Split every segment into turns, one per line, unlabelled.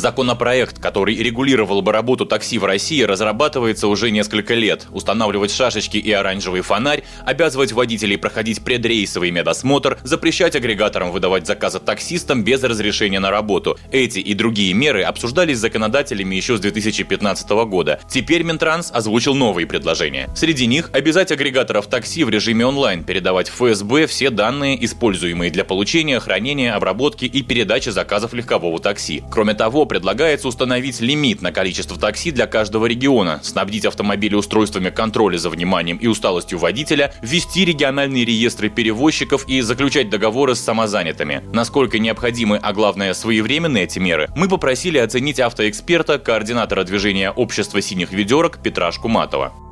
Законопроект, который регулировал бы работу такси в России, разрабатывается уже несколько лет. Устанавливать шашечки и оранжевый фонарь, обязывать водителей проходить предрейсовый медосмотр, запрещать агрегаторам выдавать заказы таксистам без разрешения на работу. Эти и другие меры обсуждались законодателями еще с 2015 года. Теперь Минтранс озвучил новые предложения. Среди них обязать агрегаторов такси в режиме онлайн передавать в ФСБ все данные, используемые для получения, хранения, обработки и передачи заказов легкового такси. Кроме того, предлагается установить лимит на количество такси для каждого региона, снабдить автомобили устройствами контроля за вниманием и усталостью водителя, ввести региональные реестры перевозчиков и заключать договоры с самозанятыми. Насколько необходимы, а главное своевременны эти меры, мы попросили оценить автоэксперта, координатора движения общества синих ведерок Петра Шкуматова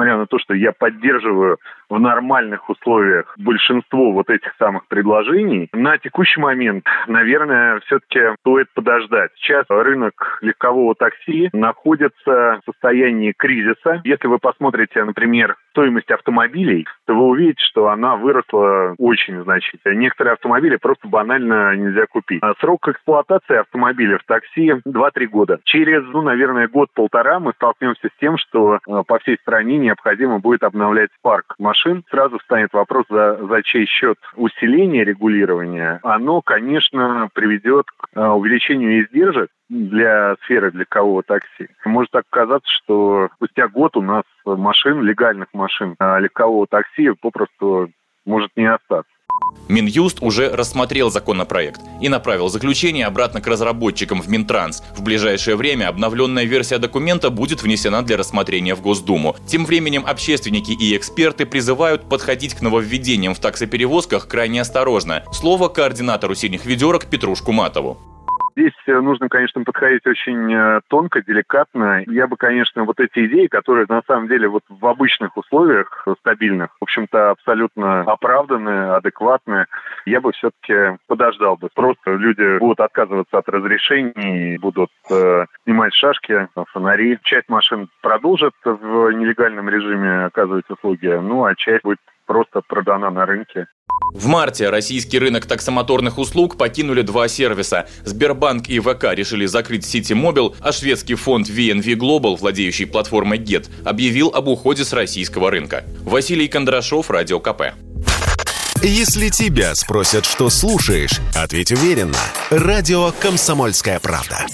несмотря на то, что я поддерживаю в нормальных условиях большинство вот этих самых предложений, на текущий момент, наверное, все-таки стоит подождать. Сейчас рынок легкового такси находится в состоянии кризиса. Если вы посмотрите, например, стоимость автомобилей, то вы увидите, что она выросла очень значительно. Некоторые автомобили просто банально нельзя купить. А срок эксплуатации автомобиля в такси 2-3 года. Через, ну, наверное, год-полтора мы столкнемся с тем, что э, по всей стране необходимо будет обновлять парк машин. Сразу встанет вопрос, за, за чей счет усиление регулирования. Оно, конечно, приведет увеличению издержек для сферы кого такси. Может так казаться, что спустя год у нас машин, легальных машин а легкового такси попросту может не остаться.
Минюст уже рассмотрел законопроект и направил заключение обратно к разработчикам в Минтранс. В ближайшее время обновленная версия документа будет внесена для рассмотрения в Госдуму. Тем временем общественники и эксперты призывают подходить к нововведениям в таксоперевозках крайне осторожно. Слово координатору синих ведерок Петру Шкуматову.
Здесь э, нужно, конечно, подходить очень э, тонко, деликатно. Я бы, конечно, вот эти идеи, которые на самом деле вот в обычных условиях стабильных, в общем-то, абсолютно оправданные, адекватные, я бы все-таки подождал бы. Просто люди будут отказываться от разрешений, будут э, снимать шашки, фонари. Часть машин продолжит в нелегальном режиме оказывать услуги, ну а часть будет просто продана на рынке.
В марте российский рынок таксомоторных услуг покинули два сервиса. Сбербанк и ВК решили закрыть City Mobile, а шведский фонд VNV Global, владеющий платформой Get, объявил об уходе с российского рынка. Василий Кондрашов, Радио КП.
Если тебя спросят, что слушаешь, ответь уверенно. Радио «Комсомольская правда».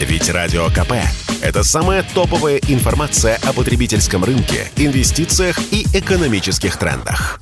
Ведь Радио КП – это самая топовая информация о потребительском рынке, инвестициях и экономических трендах.